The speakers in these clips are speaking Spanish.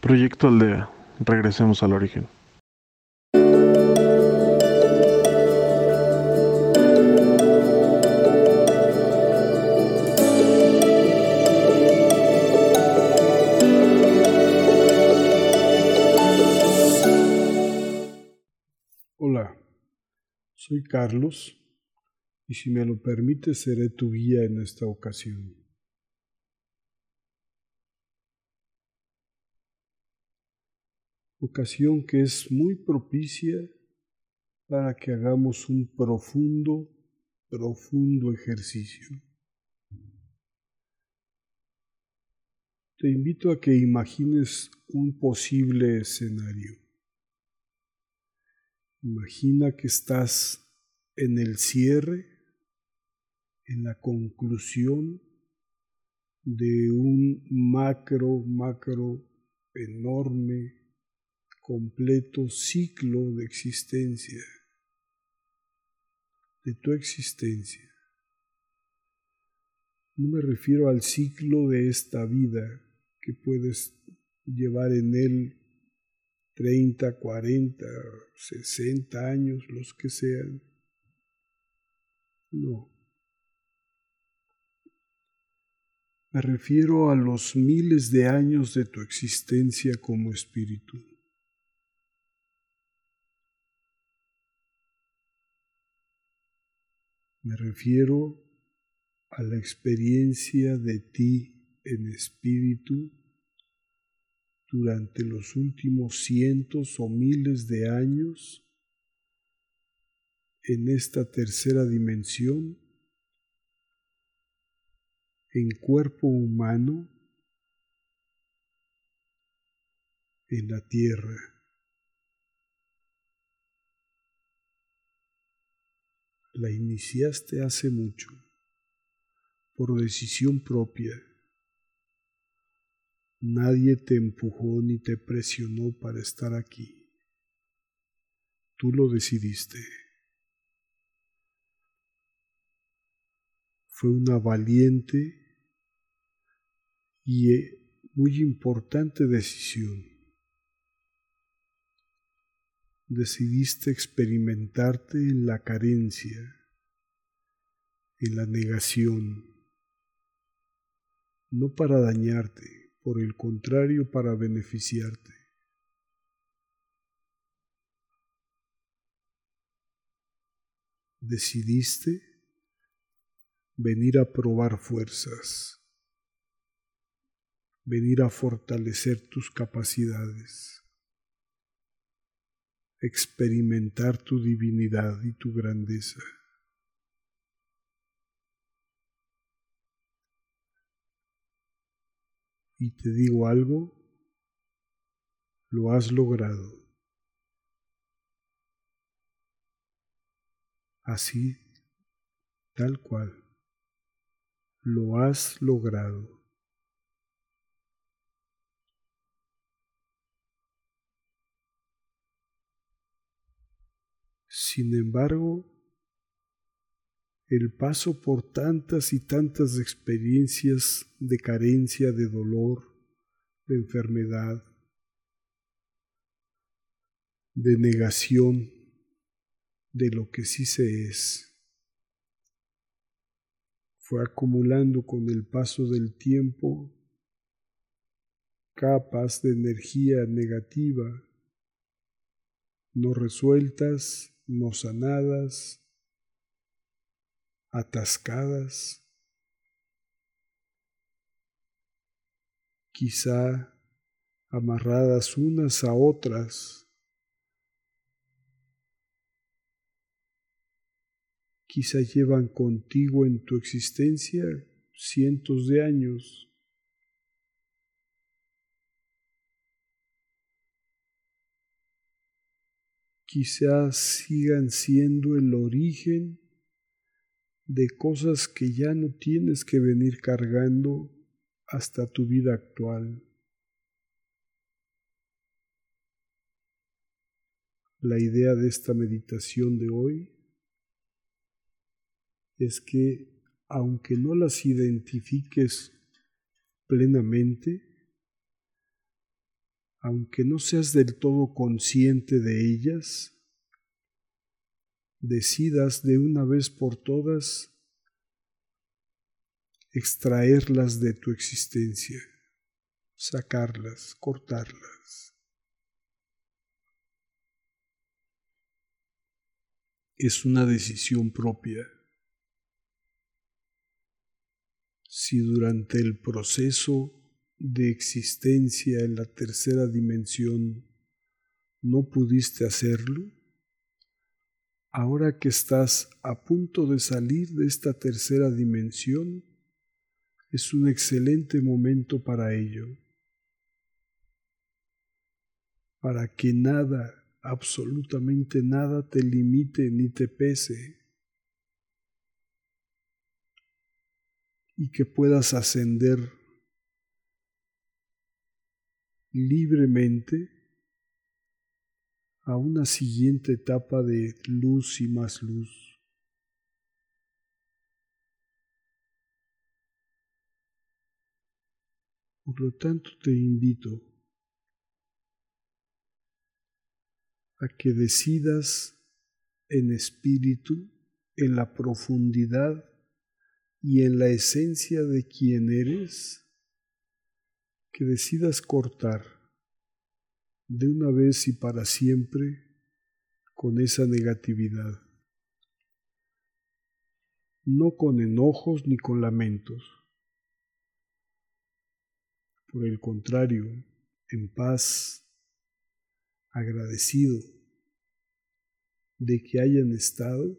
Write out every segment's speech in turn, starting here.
Proyecto Aldea. Regresemos al origen. Hola, soy Carlos y si me lo permite seré tu guía en esta ocasión. Ocasión que es muy propicia para que hagamos un profundo, profundo ejercicio. Te invito a que imagines un posible escenario. Imagina que estás en el cierre, en la conclusión de un macro, macro, enorme, completo ciclo de existencia, de tu existencia. No me refiero al ciclo de esta vida que puedes llevar en él 30, 40, 60 años, los que sean. No. Me refiero a los miles de años de tu existencia como espíritu. Me refiero a la experiencia de ti en espíritu durante los últimos cientos o miles de años en esta tercera dimensión, en cuerpo humano, en la tierra. La iniciaste hace mucho, por decisión propia. Nadie te empujó ni te presionó para estar aquí. Tú lo decidiste. Fue una valiente y muy importante decisión. Decidiste experimentarte en la carencia, en la negación, no para dañarte, por el contrario, para beneficiarte. Decidiste venir a probar fuerzas, venir a fortalecer tus capacidades, experimentar tu divinidad y tu grandeza. Y te digo algo, lo has logrado. Así, tal cual, lo has logrado. Sin embargo, el paso por tantas y tantas experiencias de carencia, de dolor, de enfermedad, de negación de lo que sí se es, fue acumulando con el paso del tiempo capas de energía negativa no resueltas, no sanadas, atascadas, quizá amarradas unas a otras, quizá llevan contigo en tu existencia cientos de años. Quizás sigan siendo el origen de cosas que ya no tienes que venir cargando hasta tu vida actual. La idea de esta meditación de hoy es que aunque no las identifiques plenamente, aunque no seas del todo consciente de ellas, decidas de una vez por todas extraerlas de tu existencia, sacarlas, cortarlas. Es una decisión propia. Si durante el proceso de existencia en la tercera dimensión no pudiste hacerlo, ahora que estás a punto de salir de esta tercera dimensión, es un excelente momento para ello, para que nada, absolutamente nada te limite ni te pese. Y que puedas ascender libremente a una siguiente etapa de luz y más luz. Por lo tanto, te invito a que decidas en espíritu, en la profundidad y en la esencia de quien eres, que decidas cortar de una vez y para siempre con esa negatividad, no con enojos ni con lamentos. Por el contrario, en paz, agradecido de que hayan estado,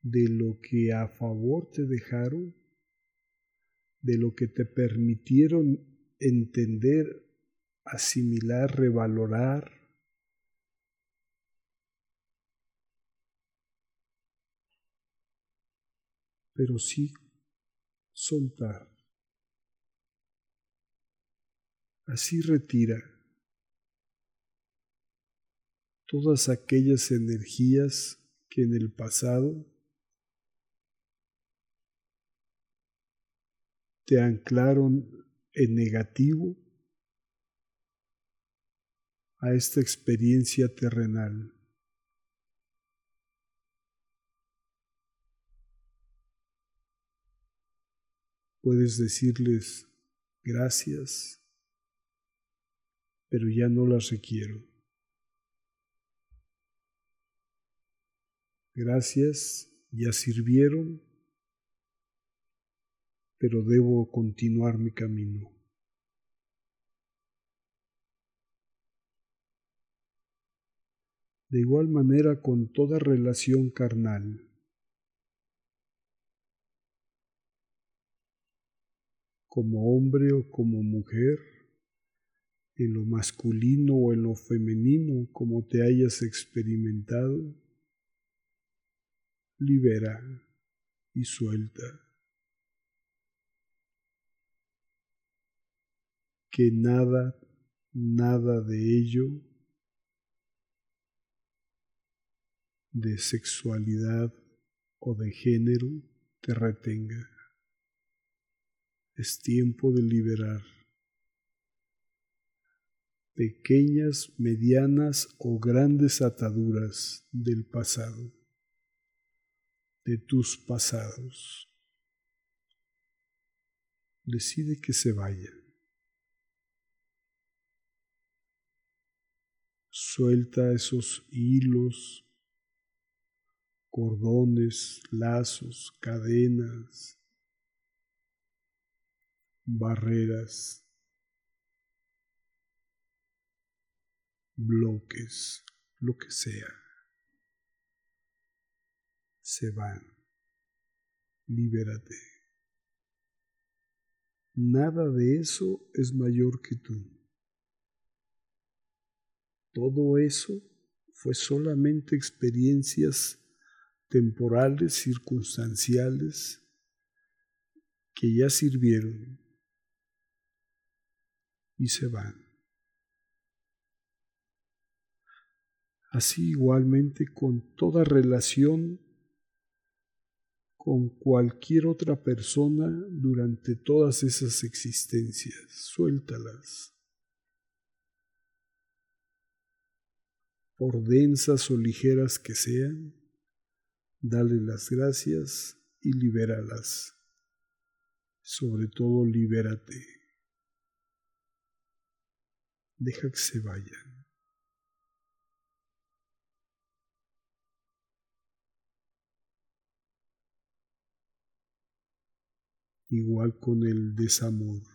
de lo que a favor te dejaron, de lo que te permitieron entender, asimilar, revalorar. Pero sí soltar. Así retira todas aquellas energías que en el pasado te anclaron en negativo a esta experiencia terrenal. Puedes decirles gracias pero ya no las requiero. Gracias, ya sirvieron, pero debo continuar mi camino. De igual manera con toda relación carnal. Como hombre o como mujer, en lo masculino o en lo femenino como te hayas experimentado, libera y suelta. Que nada, nada de ello, de sexualidad o de género, te retenga. Es tiempo de liberar pequeñas, medianas o grandes ataduras del pasado, de tus pasados. Decide que se vaya. Suelta esos hilos, cordones, lazos, cadenas, barreras bloques, lo que sea, se van. Libérate. Nada de eso es mayor que tú. Todo eso fue solamente experiencias temporales, circunstanciales, que ya sirvieron y se van. así igualmente con toda relación con cualquier otra persona durante todas esas existencias. Suéltalas. por densas o ligeras que sean, dale las gracias y libéralas. Sobre todo libérate. Deja que se vayan. Igual con el desamor.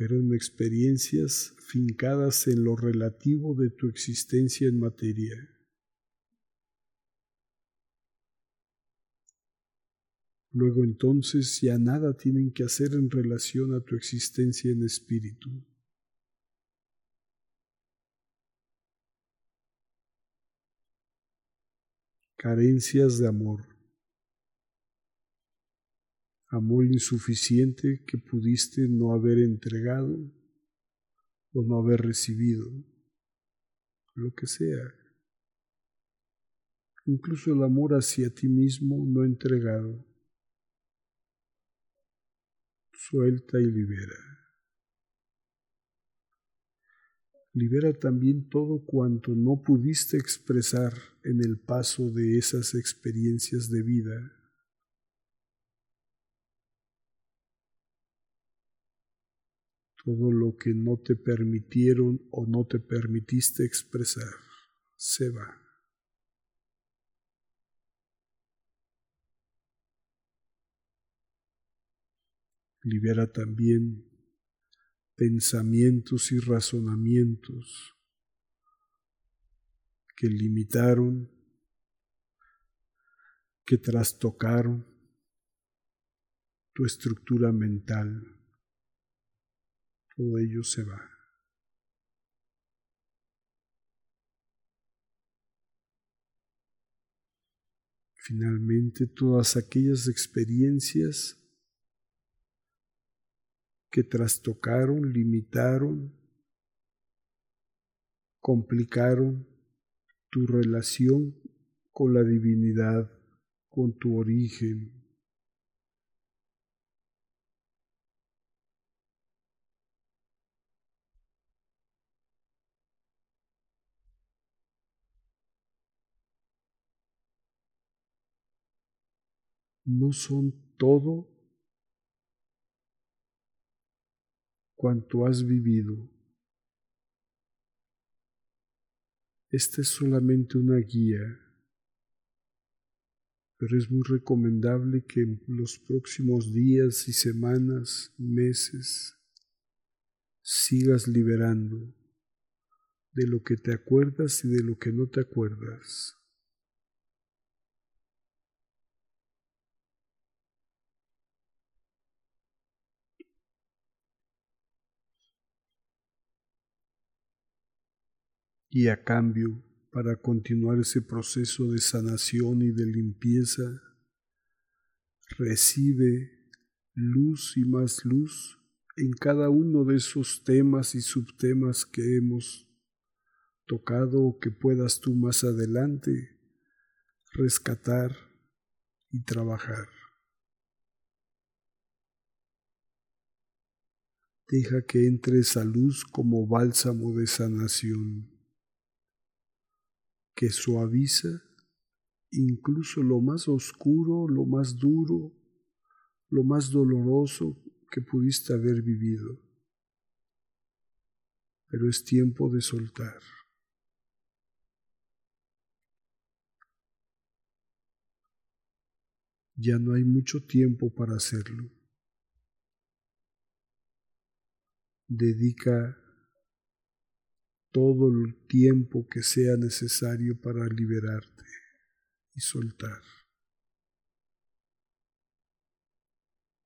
Fueron experiencias fincadas en lo relativo de tu existencia en materia. Luego entonces ya nada tienen que hacer en relación a tu existencia en espíritu. Carencias de amor amor insuficiente que pudiste no haber entregado o no haber recibido, lo que sea. Incluso el amor hacia ti mismo no entregado. Suelta y libera. Libera también todo cuanto no pudiste expresar en el paso de esas experiencias de vida todo lo que no te permitieron o no te permitiste expresar se va. Libera también pensamientos y razonamientos que limitaron, que trastocaron tu estructura mental todo ello se va. Finalmente, todas aquellas experiencias que trastocaron, limitaron, complicaron tu relación con la divinidad, con tu origen, no son todo cuanto has vivido. Esta es solamente una guía, pero es muy recomendable que en los próximos días y semanas, meses, sigas liberando de lo que te acuerdas y de lo que no te acuerdas. Y a cambio, para continuar ese proceso de sanación y de limpieza, recibe luz y más luz en cada uno de esos temas y subtemas que hemos tocado o que puedas tú más adelante rescatar y trabajar. Deja que entre esa luz como bálsamo de sanación que suaviza incluso lo más oscuro, lo más duro, lo más doloroso que pudiste haber vivido. Pero es tiempo de soltar. Ya no hay mucho tiempo para hacerlo. Dedica todo el tiempo que sea necesario para liberarte y soltar.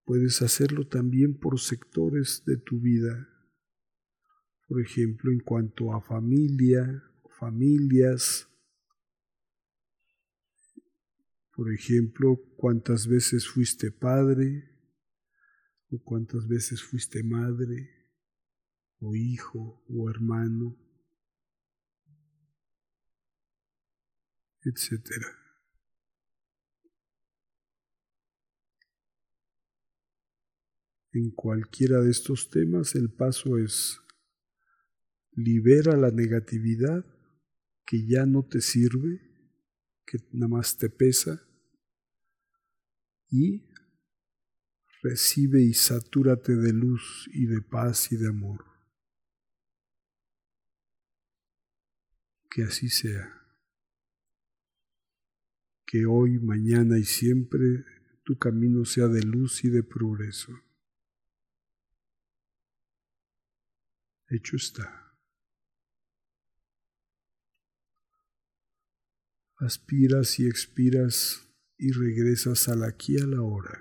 Puedes hacerlo también por sectores de tu vida, por ejemplo, en cuanto a familia, familias, por ejemplo, cuántas veces fuiste padre o cuántas veces fuiste madre o hijo o hermano. Etc. En cualquiera de estos temas el paso es libera la negatividad que ya no te sirve, que nada más te pesa, y recibe y satúrate de luz y de paz y de amor. Que así sea. Que hoy, mañana y siempre tu camino sea de luz y de progreso. Hecho está. Aspiras y expiras y regresas al aquí a la hora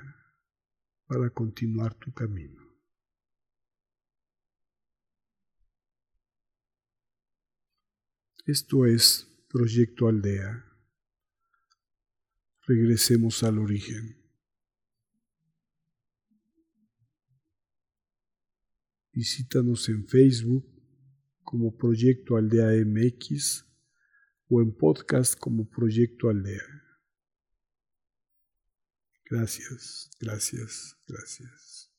para continuar tu camino. Esto es Proyecto Aldea. Regresemos al origen. Visítanos en Facebook como Proyecto Aldea MX o en podcast como Proyecto Aldea. Gracias, gracias, gracias.